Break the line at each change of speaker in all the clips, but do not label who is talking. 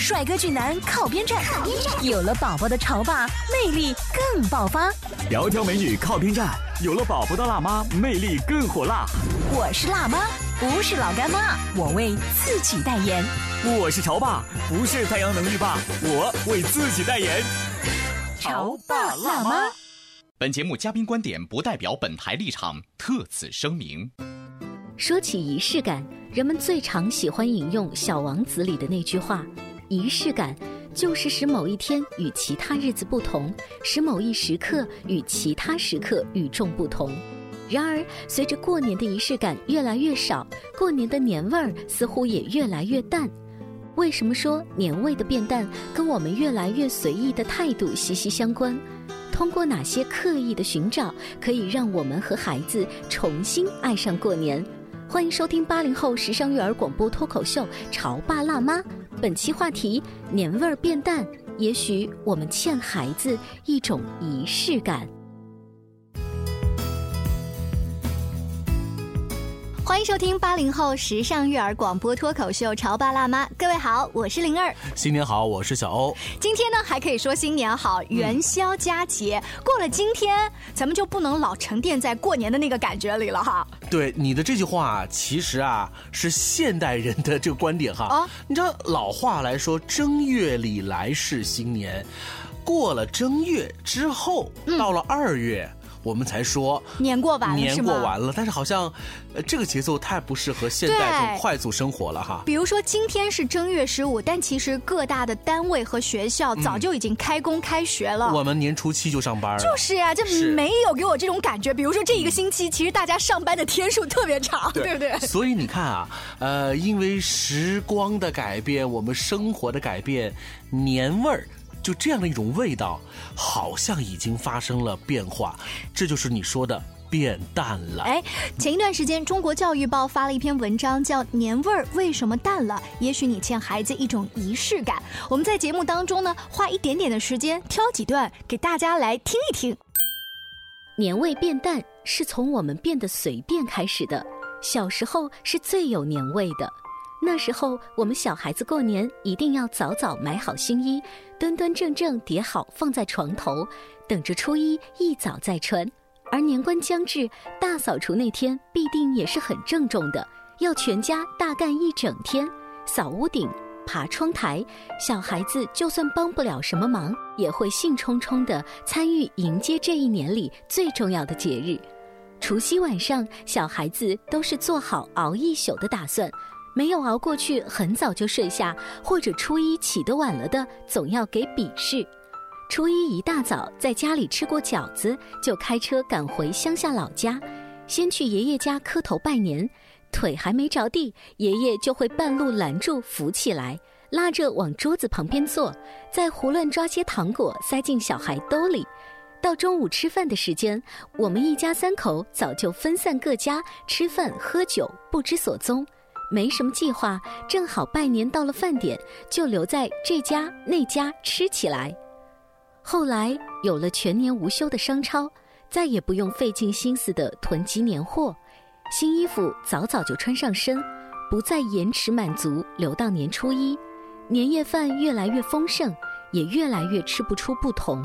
帅哥俊男靠边站，有了宝宝的潮爸魅力更爆发。
窈窕美女靠边站，有了宝宝的辣妈魅力更火辣。
我是辣妈，不是老干妈，我为自己代言。
我是潮爸，不是太阳能浴霸，我为自己代言。
潮爸辣妈。
本节目嘉宾观点不代表本台立场，特此声明。
说起仪式感，人们最常喜欢引用《小王子》里的那句话。仪式感就是使某一天与其他日子不同，使某一时刻与其他时刻与众不同。然而，随着过年的仪式感越来越少，过年的年味儿似乎也越来越淡。为什么说年味的变淡跟我们越来越随意的态度息息相关？通过哪些刻意的寻找，可以让我们和孩子重新爱上过年？欢迎收听八零后时尚育儿广播脱口秀《潮爸辣妈》。本期话题：年味儿变淡，也许我们欠孩子一种仪式感。
欢迎收听八零后时尚育儿广播脱口秀《潮爸辣妈》，各位好，我是灵儿。
新年好，我是小欧。
今天呢，还可以说新年好，元宵佳节过了，今天咱们就不能老沉淀在过年的那个感觉里了哈。
对你的这句话，其实啊是现代人的这个 观点哈。啊，你知道老话来说，正月里来是新年，过了正月之后，到了二月。我们才说
年过完了，
年过完了，但是好像，呃，这个节奏太不适合现代这种快速生活了哈。
比如说今天是正月十五，但其实各大的单位和学校早就已经开工开学了。
我们年初七就上班了。
就是呀，就没有给我这种感觉。比如说这一个星期，其实大家上班的天数特别长，对不对？
所以你看啊，呃，因为时光的改变，我们生活的改变，年味儿。就这样的一种味道，好像已经发生了变化，这就是你说的变淡了。
哎，前一段时间，中国教育报发了一篇文章，叫《年味儿为什么淡了》，也许你欠孩子一种仪式感。我们在节目当中呢，花一点点的时间，挑几段给大家来听一听。
年味变淡是从我们变得随便开始的，小时候是最有年味的。那时候，我们小孩子过年一定要早早买好新衣，端端正正叠好放在床头，等着初一一早再穿。而年关将至，大扫除那天必定也是很郑重的，要全家大干一整天，扫屋顶、爬窗台。小孩子就算帮不了什么忙，也会兴冲冲地参与迎接这一年里最重要的节日。除夕晚上，小孩子都是做好熬一宿的打算。没有熬过去，很早就睡下，或者初一起得晚了的，总要给笔试。初一一大早，在家里吃过饺子，就开车赶回乡下老家，先去爷爷家磕头拜年。腿还没着地，爷爷就会半路拦住，扶起来，拉着往桌子旁边坐，再胡乱抓些糖果塞进小孩兜里。到中午吃饭的时间，我们一家三口早就分散各家吃饭喝酒，不知所踪。没什么计划，正好拜年到了饭点，就留在这家那家吃起来。后来有了全年无休的商超，再也不用费尽心思的囤积年货，新衣服早早就穿上身，不再延迟满足，留到年初一。年夜饭越来越丰盛，也越来越吃不出不同。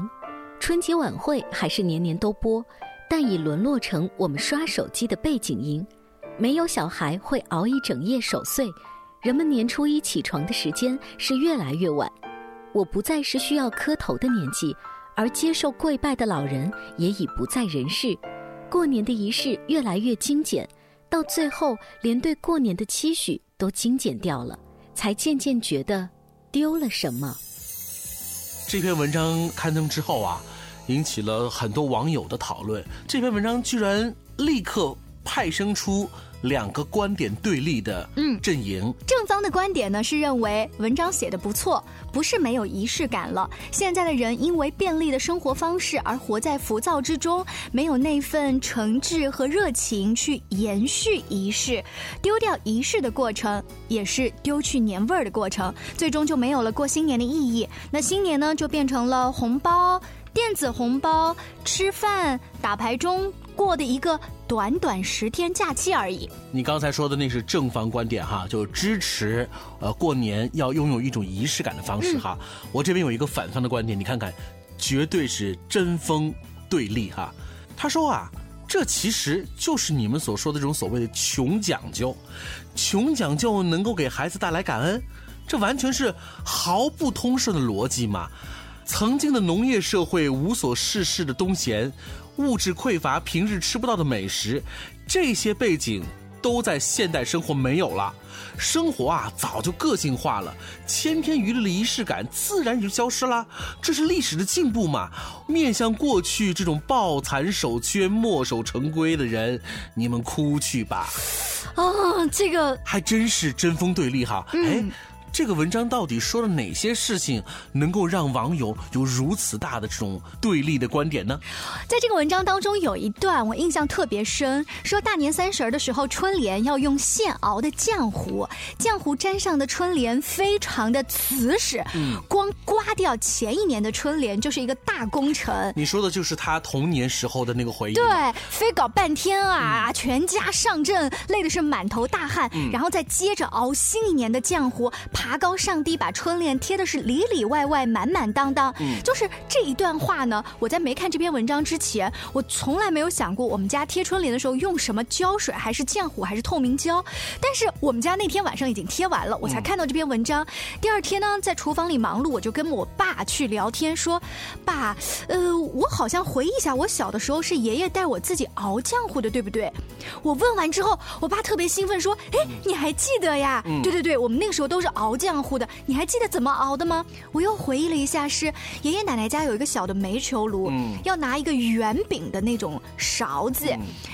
春节晚会还是年年都播，但已沦落成我们刷手机的背景音。没有小孩会熬一整夜守岁，人们年初一起床的时间是越来越晚。我不再是需要磕头的年纪，而接受跪拜的老人也已不在人世。过年的仪式越来越精简，到最后连对过年的期许都精简掉了，才渐渐觉得丢了什么。
这篇文章刊登之后啊，引起了很多网友的讨论。这篇文章居然立刻派生出。两个观点对立的嗯阵营，
正方的观点呢是认为文章写的不错，不是没有仪式感了。现在的人因为便利的生活方式而活在浮躁之中，没有那份诚挚和热情去延续仪式，丢掉仪式的过程也是丢去年味儿的过程，最终就没有了过新年的意义。那新年呢就变成了红包、电子红包、吃饭、打牌中。过的一个短短十天假期而已。
你刚才说的那是正方观点哈，就支持呃过年要拥有一种仪式感的方式哈。我这边有一个反方的观点，你看看，绝对是针锋对立哈。他说啊，这其实就是你们所说的这种所谓的穷讲究，穷讲究能够给孩子带来感恩，这完全是毫不通顺的逻辑嘛。曾经的农业社会无所事事的东闲。物质匮乏，平日吃不到的美食，这些背景都在现代生活没有了。生活啊，早就个性化了，千篇一律的仪式感自然也就消失了。这是历史的进步嘛？面向过去这种抱残守缺、墨守成规的人，你们哭去吧。
啊，这个
还真是针锋对立哈。哎。这个文章到底说了哪些事情，能够让网友有如此大的这种对立的观点呢？
在这个文章当中有一段我印象特别深，说大年三十儿的时候春联要用现熬的浆糊，浆糊粘上的春联非常的瓷实，嗯，光刮掉前一年的春联就是一个大工程。
你说的就是他童年时候的那个回忆，
对，非搞半天啊，全家上阵，累的是满头大汗，然后再接着熬新一年的浆糊。爬高上低，把春联贴的是里里外外满满当当。嗯，就是这一段话呢，我在没看这篇文章之前，我从来没有想过我们家贴春联的时候用什么胶水，还是浆糊，还是透明胶。但是我们家那天晚上已经贴完了，我才看到这篇文章。第二天呢，在厨房里忙碌，我就跟我爸去聊天，说：“爸，呃，我好像回忆一下，我小的时候是爷爷带我自己熬浆糊的，对不对？”我问完之后，我爸特别兴奋说：“哎，你还记得呀？对对对，我们那个时候都是熬。”浆糊的，你还记得怎么熬的吗？我又回忆了一下，是爷爷奶奶家有一个小的煤球炉，要拿一个圆饼的那种勺子。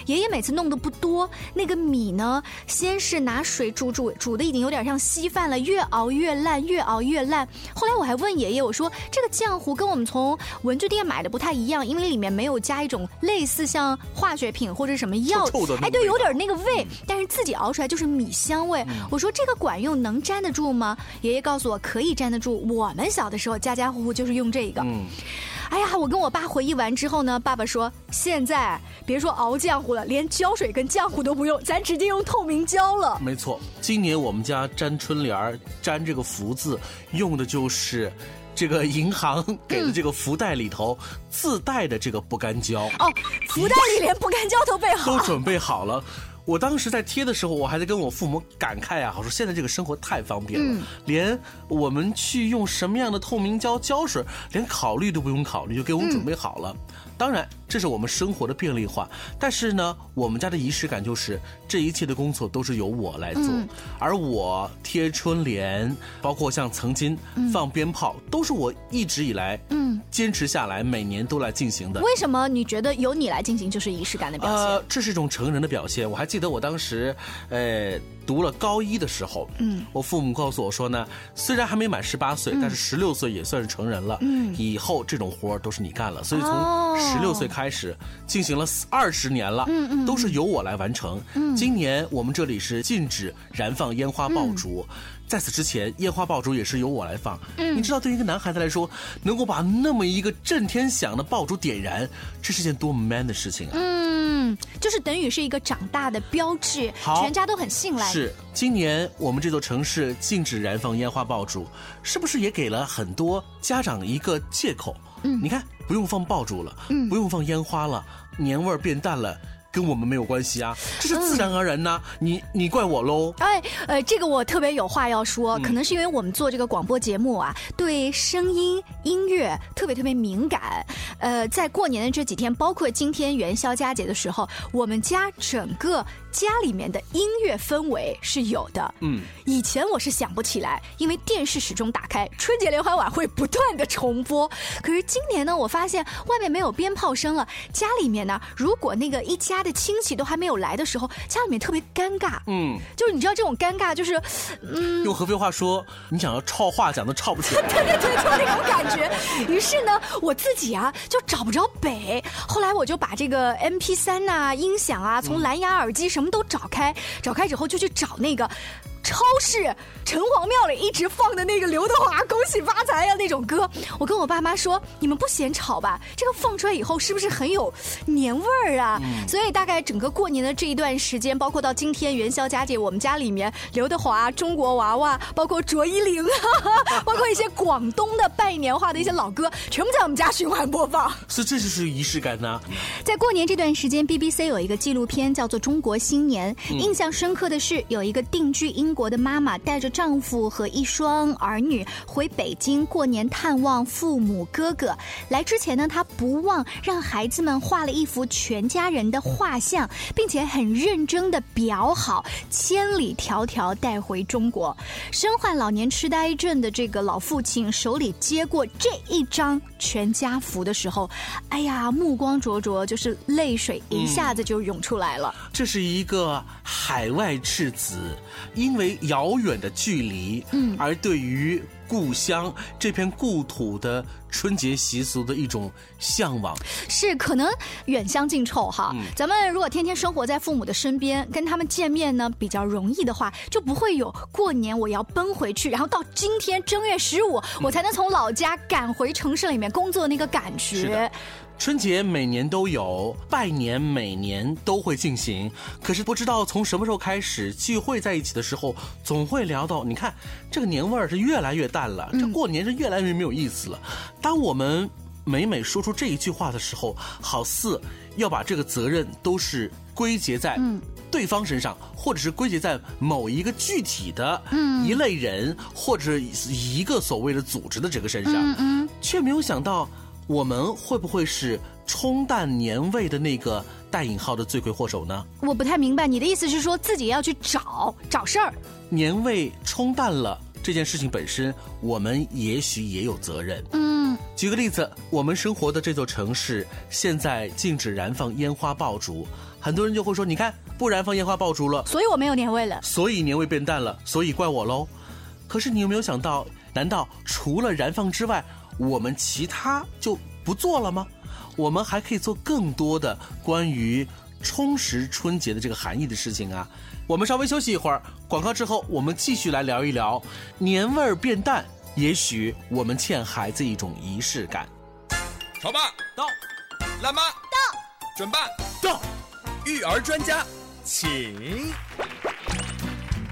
爷爷每次弄的不多，那个米呢，先是拿水煮煮，煮的已经有点像稀饭了，越熬越烂，越熬越烂。后来我还问爷爷，我说这个浆糊跟我们从文具店买的不太一样，因为里面没有加一种类似像化学品或者什么药，
哎，
对，有点那个味，但是自己熬出来就是米香味。我说这个管用，能粘得住吗？爷爷告诉我可以粘得住，我们小的时候家家户户就是用这个。嗯，哎呀，我跟我爸回忆完之后呢，爸爸说现在别说熬浆糊了，连胶水跟浆糊都不用，咱直接用透明胶了。
没错，今年我们家粘春联粘这个福字，用的就是这个银行给的这个福袋里头自带的这个不干胶。
哦，福袋里连不干胶都备好，
都准备好了。我当时在贴的时候，我还在跟我父母感慨啊，我说现在这个生活太方便了，连我们去用什么样的透明胶胶水，连考虑都不用考虑，就给我们准备好了。当然，这是我们生活的便利化，但是呢，我们家的仪式感就是这一切的工作都是由我来做，而我贴春联，包括像曾经放鞭炮，都是我一直以来嗯坚持下来，每年都来进行的。
为什么你觉得由你来进行就是仪式感的表现？呃，
这是一种成人的表现。我还记得我当时，呃。读了高一的时候，嗯，我父母告诉我说呢，虽然还没满十八岁，但是十六岁也算是成人了，嗯，以后这种活都是你干了，所以从十六岁开始进行了二十年了，嗯嗯，都是由我来完成。嗯，今年我们这里是禁止燃放烟花爆竹。在此之前，烟花爆竹也是由我来放。嗯，你知道，对于一个男孩子来说，能够把那么一个震天响的爆竹点燃，这是件多么 man 的事情啊！
嗯，就是等于是一个长大的标志，全家都很信赖。
是，今年我们这座城市禁止燃放烟花爆竹，是不是也给了很多家长一个借口？嗯，你看，不用放爆竹了，嗯，不用放烟花了，年味儿变淡了。跟我们没有关系啊，这是自然而然呐。你你怪我喽？
哎，呃，这个我特别有话要说，可能是因为我们做这个广播节目啊，对声音音乐特别特别敏感。呃，在过年的这几天，包括今天元宵佳节的时候，我们家整个家里面的音乐氛围是有的。嗯，以前我是想不起来，因为电视始终打开，春节联欢晚会不断的重播。可是今年呢，我发现外面没有鞭炮声了，家里面呢，如果那个一家的亲戚都还没有来的时候，家里面特别尴尬。嗯，就是你知道这种尴尬，就是，
嗯，用合肥话说，你想要抄话讲都抄不起来。
对对对，就那种感觉。于是呢，我自己啊就找不着北。后来我就把这个 M P 三呐、音响啊，从蓝牙耳机什么都找开，找开之后就去找那个。超市城隍庙里一直放的那个刘德华“恭喜发财”呀那种歌，我跟我爸妈说：“你们不嫌吵吧？这个放出来以后是不是很有年味儿啊？”所以大概整个过年的这一段时间，包括到今天元宵佳节，我们家里面刘德华、中国娃娃，包括卓依林，包括一些广东的拜年话的一些老歌，全部在我们家循环播放。
是，这就是仪式感呢。
在过年这段时间，BBC 有一个纪录片叫做《中国新年》，印象深刻的是有一个定居英。国的妈妈带着丈夫和一双儿女回北京过年探望父母哥哥。来之前呢，她不忘让孩子们画了一幅全家人的画像，并且很认真的裱好，千里迢迢带回中国。身患老年痴呆症的这个老父亲手里接过这一张全家福的时候，哎呀，目光灼灼，就是泪水一下子就涌出来了。
这是一个海外赤子，因为。为遥远的距离，嗯，而对于故乡这片故土的春节习俗的一种向往，
是可能远香近臭哈。咱们如果天天生活在父母的身边，跟他们见面呢比较容易的话，就不会有过年我要奔回去，然后到今天正月十五我才能从老家赶回城市里面工作那个感觉。
春节每年都有，拜年每年都会进行。可是不知道从什么时候开始，聚会在一起的时候，总会聊到，你看这个年味儿是越来越淡了，这过年是越来越没有意思了。当我们每每说出这一句话的时候，好似要把这个责任都是归结在对方身上，或者是归结在某一个具体的一类人，或者一个所谓的组织的这个身上，却没有想到。我们会不会是冲淡年味的那个带引号的罪魁祸首呢？
我不太明白你的意思是说自己要去找找事儿。
年味冲淡了这件事情本身，我们也许也有责任。嗯，举个例子，我们生活的这座城市现在禁止燃放烟花爆竹，很多人就会说：“你看，不燃放烟花爆竹了，
所以我没有年味了，
所以年味变淡了，所以怪我喽。”可是你有没有想到，难道除了燃放之外？我们其他就不做了吗？我们还可以做更多的关于充实春节的这个含义的事情啊！我们稍微休息一会儿，广告之后我们继续来聊一聊年味儿变淡，也许我们欠孩子一种仪式感。
潮爸
到，
辣妈
到，
准爸
到，
育儿专家请。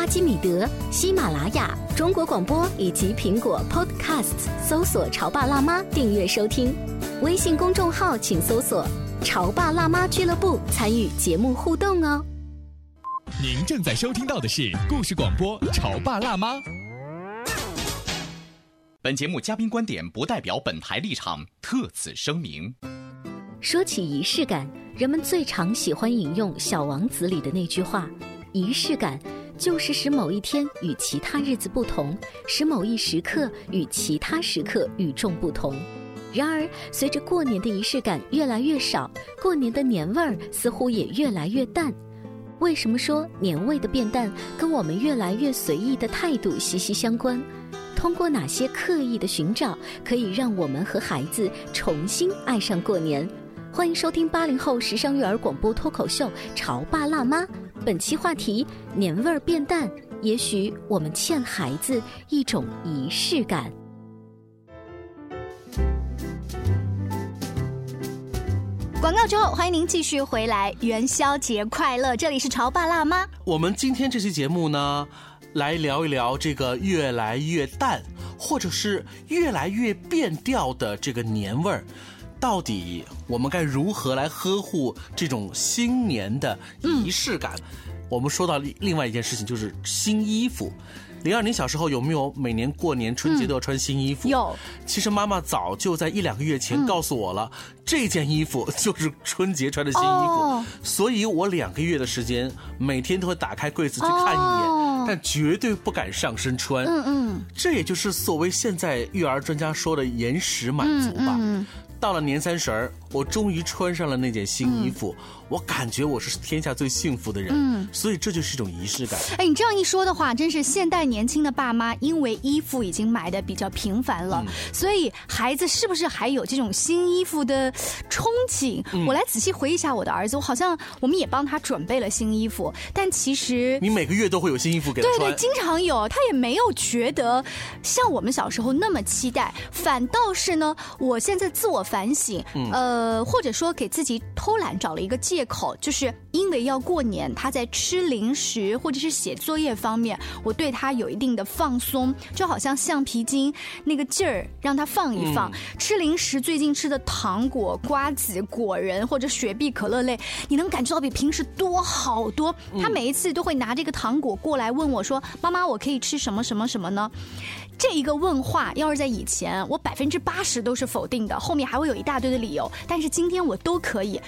阿基米德、喜马拉雅、中国广播以及苹果 Podcasts，搜索“潮爸辣妈”订阅收听。微信公众号请搜索“潮爸辣妈俱乐部”，参与节目互动哦。
您正在收听到的是故事广播《潮爸辣妈》。本节目嘉宾观点不代表本台立场，特此声明。
说起仪式感。人们最常喜欢引用《小王子》里的那句话：“仪式感就是使某一天与其他日子不同，使某一时刻与其他时刻与众不同。”然而，随着过年的仪式感越来越少，过年的年味儿似乎也越来越淡。为什么说年味的变淡跟我们越来越随意的态度息息相关？通过哪些刻意的寻找，可以让我们和孩子重新爱上过年？欢迎收听八零后时尚育儿广播脱口秀《潮爸辣妈》。本期话题：年味儿变淡，也许我们欠孩子一种仪式感。
广告之后，欢迎您继续回来。元宵节快乐！这里是潮爸辣妈。
我们今天这期节目呢，来聊一聊这个越来越淡，或者是越来越变调的这个年味儿。到底我们该如何来呵护这种新年的仪式感？我们说到另外一件事情，就是新衣服。灵儿，你小时候有没有每年过年春节都要穿新衣服？
有。
其实妈妈早就在一两个月前告诉我了，这件衣服就是春节穿的新衣服。所以我两个月的时间，每天都会打开柜子去看一眼，但绝对不敢上身穿。嗯嗯。这也就是所谓现在育儿专家说的延时满足吧。到了年三十儿，我终于穿上了那件新衣服，我感觉我是天下最幸福的人。嗯，所以这就是一种仪式感。
哎，你这样一说的话，真是现代年轻的爸妈，因为衣服已经买的比较频繁了，所以孩子是不是还有这种新衣服的憧憬？我来仔细回忆一下我的儿子，我好像我们也帮他准备了新衣服，但其实
你每个月都会有新衣服给他，
对对，经常有，他也没有觉得像我们小时候那么期待，反倒是呢，我现在自我。反省，呃，或者说给自己偷懒找了一个借口，就是因为要过年，他在吃零食或者是写作业方面，我对他有一定的放松，就好像橡皮筋那个劲儿让他放一放。吃零食最近吃的糖果、瓜子、果仁或者雪碧、可乐类，你能感觉到比平时多好多。他每一次都会拿这个糖果过来问我说：“妈妈，我可以吃什么什么什么呢？”这一个问话，要是在以前，我百分之八十都是否定的，后面还会有一大堆的理由。但是今天我都可以。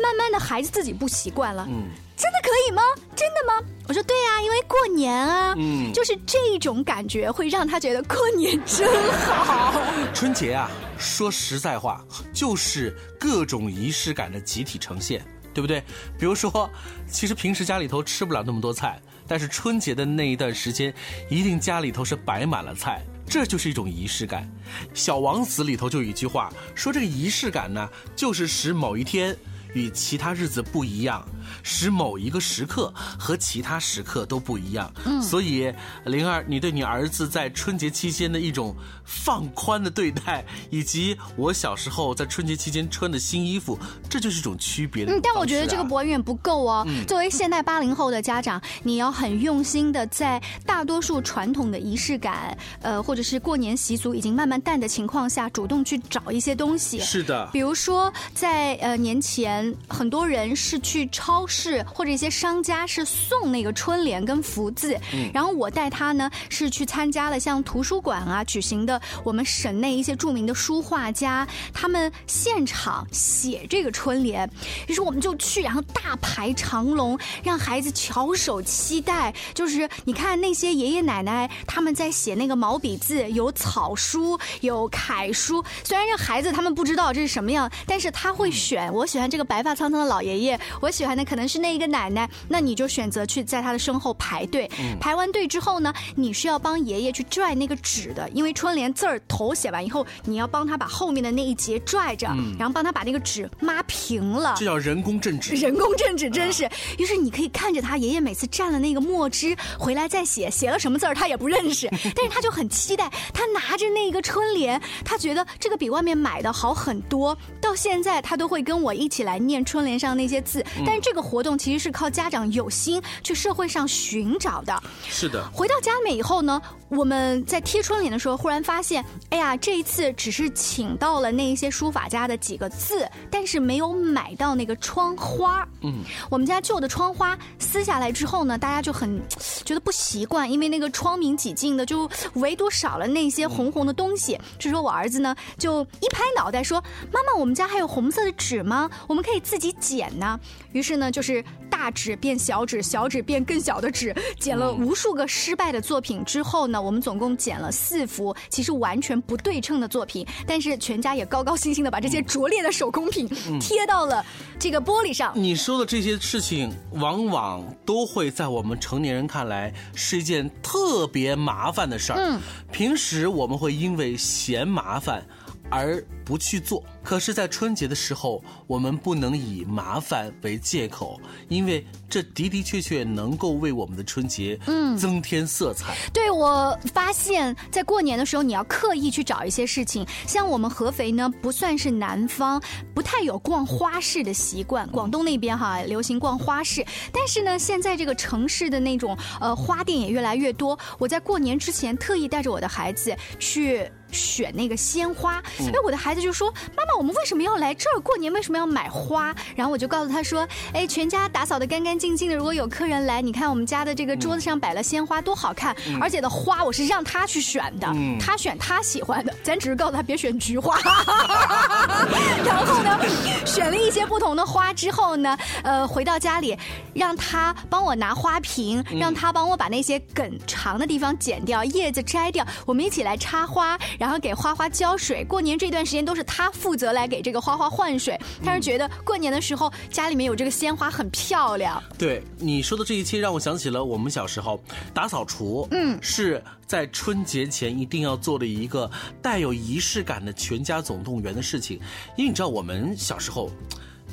慢慢的，孩子自己不习惯了。嗯，真的可以吗？真的吗？我说对呀，因为过年啊，嗯，就是这种感觉会让他觉得过年真好。
春节啊，说实在话，就是各种仪式感的集体呈现，对不对？比如说，其实平时家里头吃不了那么多菜。但是春节的那一段时间，一定家里头是摆满了菜，这就是一种仪式感。小王子里头就有一句话说，这个仪式感呢，就是使某一天。与其他日子不一样，使某一个时刻和其他时刻都不一样。嗯，所以灵儿，你对你儿子在春节期间的一种放宽的对待，以及我小时候在春节期间穿的新衣服，这就是一种区别的。嗯，
但我觉得这个远远不够哦。作为现代八零后的家长，你要很用心的在大多数传统的仪式感，呃，或者是过年习俗已经慢慢淡的情况下，主动去找一些东西。
是的，
比如说在呃年前。很多人是去超市或者一些商家是送那个春联跟福字，然后我带他呢是去参加了像图书馆啊举行的我们省内一些著名的书画家他们现场写这个春联，于是我们就去，然后大排长龙，让孩子翘首期待。就是你看那些爷爷奶奶他们在写那个毛笔字，有草书，有楷书。虽然这孩子他们不知道这是什么样，但是他会选。我喜欢这个。白发苍苍的老爷爷，我喜欢的可能是那一个奶奶，那你就选择去在他的身后排队。排完队之后呢，你是要帮爷爷去拽那个纸的，因为春联字儿头写完以后，你要帮他把后面的那一节拽着，然后帮他把那个纸抹平了。
这叫人工镇纸。
人工镇纸真是。于是你可以看着他爷爷每次蘸了那个墨汁回来再写，写了什么字儿他也不认识，但是他就很期待。他拿着那个春联，他觉得这个比外面买的好很多。到现在他都会跟我一起来。念春联上那些字，但是这个活动其实是靠家长有心去社会上寻找的。
是的，
回到家里面以后呢，我们在贴春联的时候，忽然发现，哎呀，这一次只是请到了那一些书法家的几个字，但是没有买到那个窗花。嗯，我们家旧的窗花撕下来之后呢，大家就很觉得不习惯，因为那个窗明几净的，就唯独少了那些红红的东西。这时候我儿子呢，就一拍脑袋说：“妈妈，我们家还有红色的纸吗？我们可以。”可以自己剪呢，于是呢，就是大纸变小纸，小纸变更小的纸，剪了无数个失败的作品之后呢，我们总共剪了四幅，其实完全不对称的作品，但是全家也高高兴兴的把这些拙劣的手工品贴到了这个玻璃上。
你说的这些事情，往往都会在我们成年人看来是一件特别麻烦的事儿。嗯，平时我们会因为嫌麻烦。而不去做。可是，在春节的时候，我们不能以麻烦为借口，因为这的的确确能够为我们的春节嗯增添色彩。
对，我发现，在过年的时候，你要刻意去找一些事情。像我们合肥呢，不算是南方，不太有逛花市的习惯。广东那边哈流行逛花市，但是呢，现在这个城市的那种呃花店也越来越多。我在过年之前特意带着我的孩子去。选那个鲜花，哎，我的孩子就说：“妈妈，我们为什么要来这儿过年？为什么要买花？”然后我就告诉他说：“哎，全家打扫的干干净净的。如果有客人来，你看我们家的这个桌子上摆了鲜花，多好看！而且的花我是让他去选的，他选他喜欢的。咱只是告诉他别选菊花。然后呢，选了一些不同的花之后呢，呃，回到家里，让他帮我拿花瓶，让他帮我把那些梗长的地方剪掉，叶子摘掉，我们一起来插花。”然后给花花浇水，过年这段时间都是他负责来给这个花花换水。他是觉得过年的时候家里面有这个鲜花很漂亮。
对你说的这一切，让我想起了我们小时候打扫除，嗯，是在春节前一定要做的一个带有仪式感的全家总动员的事情。因为你知道我们小时候。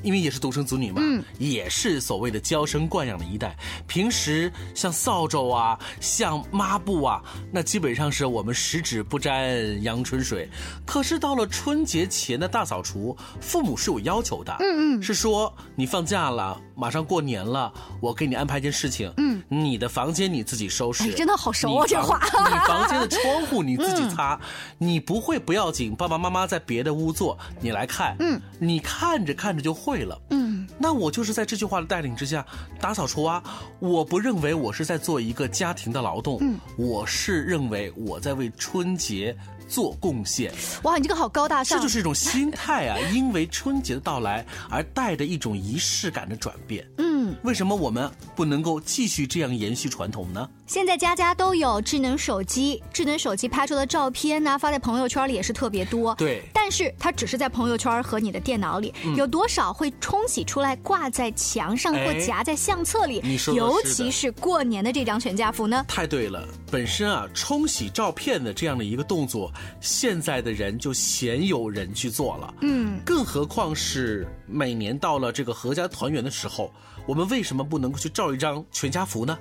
因为也是独生子女嘛，也是所谓的娇生惯养的一代。平时像扫帚啊，像抹布啊，那基本上是我们十指不沾阳春水。可是到了春节前的大扫除，父母是有要求的，嗯嗯，是说你放假了，马上过年了，我给你安排一件事情，嗯，你的房间你自己收拾，
真的好熟啊这话，
你房间的窗户你自己擦，你不会不要紧，爸爸妈妈在别的屋做，你来看，嗯，你看着看着就会。会了，嗯，那我就是在这句话的带领之下打扫除啊。我不认为我是在做一个家庭的劳动，嗯，我是认为我在为春节做贡献。
哇，你这个好高大上，
这就是一种心态啊！因为春节的到来而带着一种仪式感的转变，嗯，为什么我们不能够继续这样延续传统呢？
现在家家都有智能手机，智能手机拍出的照片呢，发在朋友圈里也是特别多。
对，
但是它只是在朋友圈和你的电脑里，有多少会冲洗出来挂在墙上或夹在相册里？
你说
尤其是过年的这张全家福呢？
太对了，本身啊，冲洗照片的这样的一个动作，现在的人就鲜有人去做了。嗯，更何况是每年到了这个合家团圆的时候。我们为什么不能够去照一张全家福呢？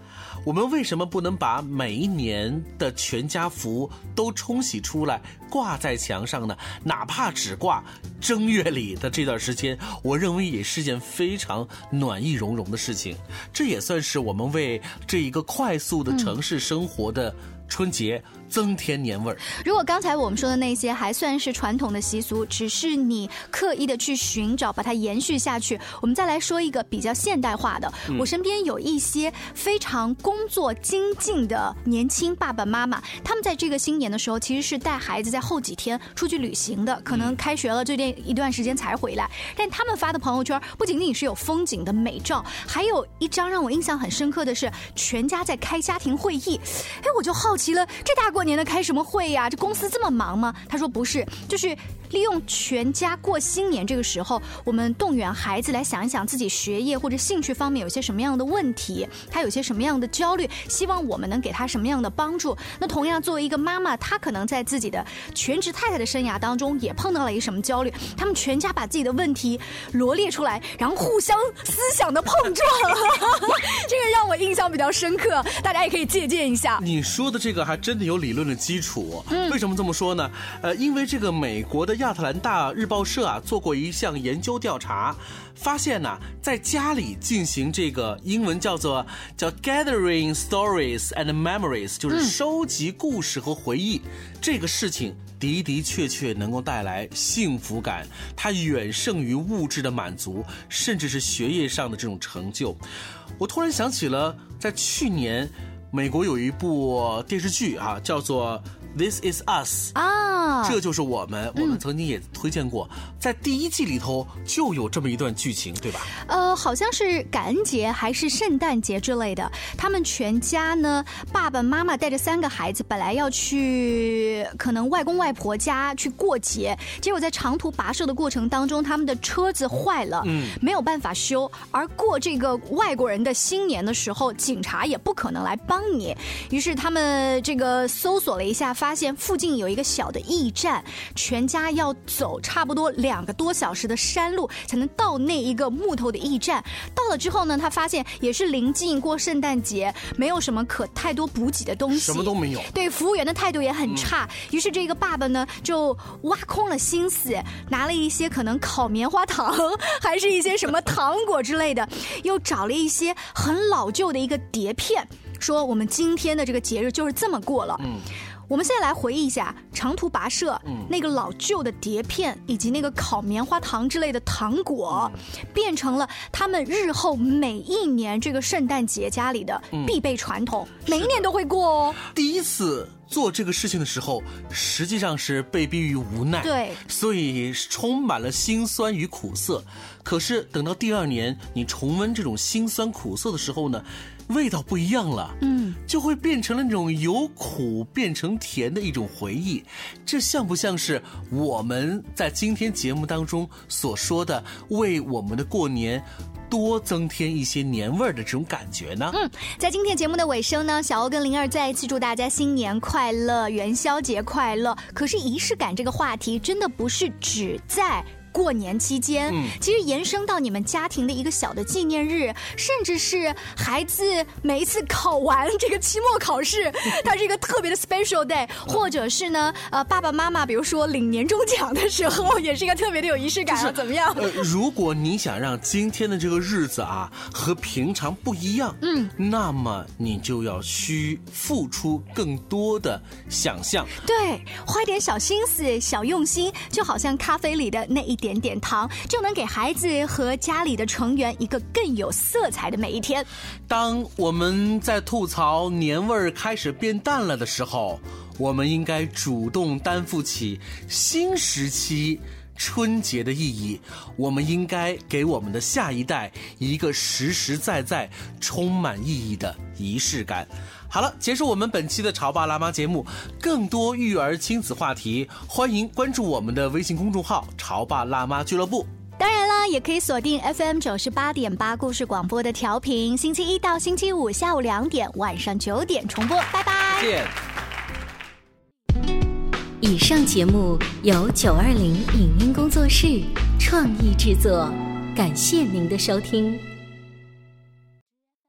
我们为什么不能把每一年的全家福都冲洗出来挂在墙上呢？哪怕只挂正月里的这段时间，我认为也是件非常暖意融融的事情。这也算是我们为这一个快速的城市生活的春节。增添年味儿。
如果刚才我们说的那些还算是传统的习俗，只是你刻意的去寻找，把它延续下去。我们再来说一个比较现代化的。我身边有一些非常工作精进的年轻爸爸妈妈，他们在这个新年的时候，其实是带孩子在后几天出去旅行的，可能开学了这段一段时间才回来。但他们发的朋友圈不仅仅是有风景的美照，还有一张让我印象很深刻的是全家在开家庭会议。哎，我就好奇了，这大过。过年的开什么会呀？这公司这么忙吗？他说不是，就是利用全家过新年这个时候，我们动员孩子来想一想自己学业或者兴趣方面有些什么样的问题，他有些什么样的焦虑，希望我们能给他什么样的帮助。那同样作为一个妈妈，她可能在自己的全职太太的生涯当中也碰到了一个什么焦虑，他们全家把自己的问题罗列出来，然后互相思想的碰撞，这个让我印象比较深刻，大家也可以借鉴一下。
你说的这个还真的有理。理论的基础，为什么这么说呢？呃，因为这个美国的亚特兰大日报社啊做过一项研究调查，发现呢，在家里进行这个英文叫做叫 gathering stories and memories，就是收集故事和回忆，这个事情的的确确能够带来幸福感，它远胜于物质的满足，甚至是学业上的这种成就。我突然想起了在去年。美国有一部电视剧啊，叫做。This is us 啊，这就是我们。我们曾经也推荐过，在第一季里头就有这么一段剧情，对吧？
呃，好像是感恩节还是圣诞节之类的。他们全家呢，爸爸妈妈带着三个孩子，本来要去可能外公外婆家去过节，结果在长途跋涉的过程当中，他们的车子坏了，嗯，没有办法修。而过这个外国人的新年的时候，警察也不可能来帮帮你。于是他们这个搜索了一下，发现附近有一个小的驿站，全家要走差不多两个多小时的山路才能到那一个木头的驿站。到了之后呢，他发现也是临近过圣诞节，没有什么可太多补给的东西，
什么都没有。
对，服务员的态度也很差。于是这个爸爸呢，就挖空了心思，拿了一些可能烤棉花糖，还是一些什么糖果之类的，又找了一些很老旧的一个碟片，说我们今天的这个节日就是这么过了。嗯。我们现在来回忆一下长途跋涉，那个老旧的碟片以及那个烤棉花糖之类的糖果，变成了他们日后每一年这个圣诞节家里的必备传统，每一年都会过哦。
第一次做这个事情的时候，实际上是被逼于无奈，
对，
所以充满了辛酸与苦涩。可是等到第二年你重温这种辛酸苦涩的时候呢？味道不一样了，嗯，就会变成了那种由苦变成甜的一种回忆，这像不像是我们在今天节目当中所说的为我们的过年多增添一些年味儿的这种感觉呢？
嗯，在今天节目的尾声呢，小欧跟灵儿再一次祝大家新年快乐，元宵节快乐。可是仪式感这个话题真的不是只在。过年期间，其实延伸到你们家庭的一个小的纪念日，甚至是孩子每一次考完这个期末考试，它是一个特别的 special day，或者是呢，呃，爸爸妈妈比如说领年终奖的时候，也是一个特别的有仪式感，怎么样？呃，
如果你想让今天的这个日子啊和平常不一样，嗯，那么你就要需付出更多的想象，
对，花一点小心思、小用心，就好像咖啡里的那一。点点糖就能给孩子和家里的成员一个更有色彩的每一天。
当我们在吐槽年味儿开始变淡了的时候，我们应该主动担负起新时期春节的意义。我们应该给我们的下一代一个实实在在、充满意义的仪式感。好了，结束我们本期的潮爸辣妈节目。更多育儿亲子话题，欢迎关注我们的微信公众号“潮爸辣妈俱乐部”。
当然啦，也可以锁定 FM 九十八点八故事广播的调频，星期一到星期五下午两点、晚上九点重播。拜拜。
见。
以上节目由九二零影音工作室创意制作，感谢您的收听。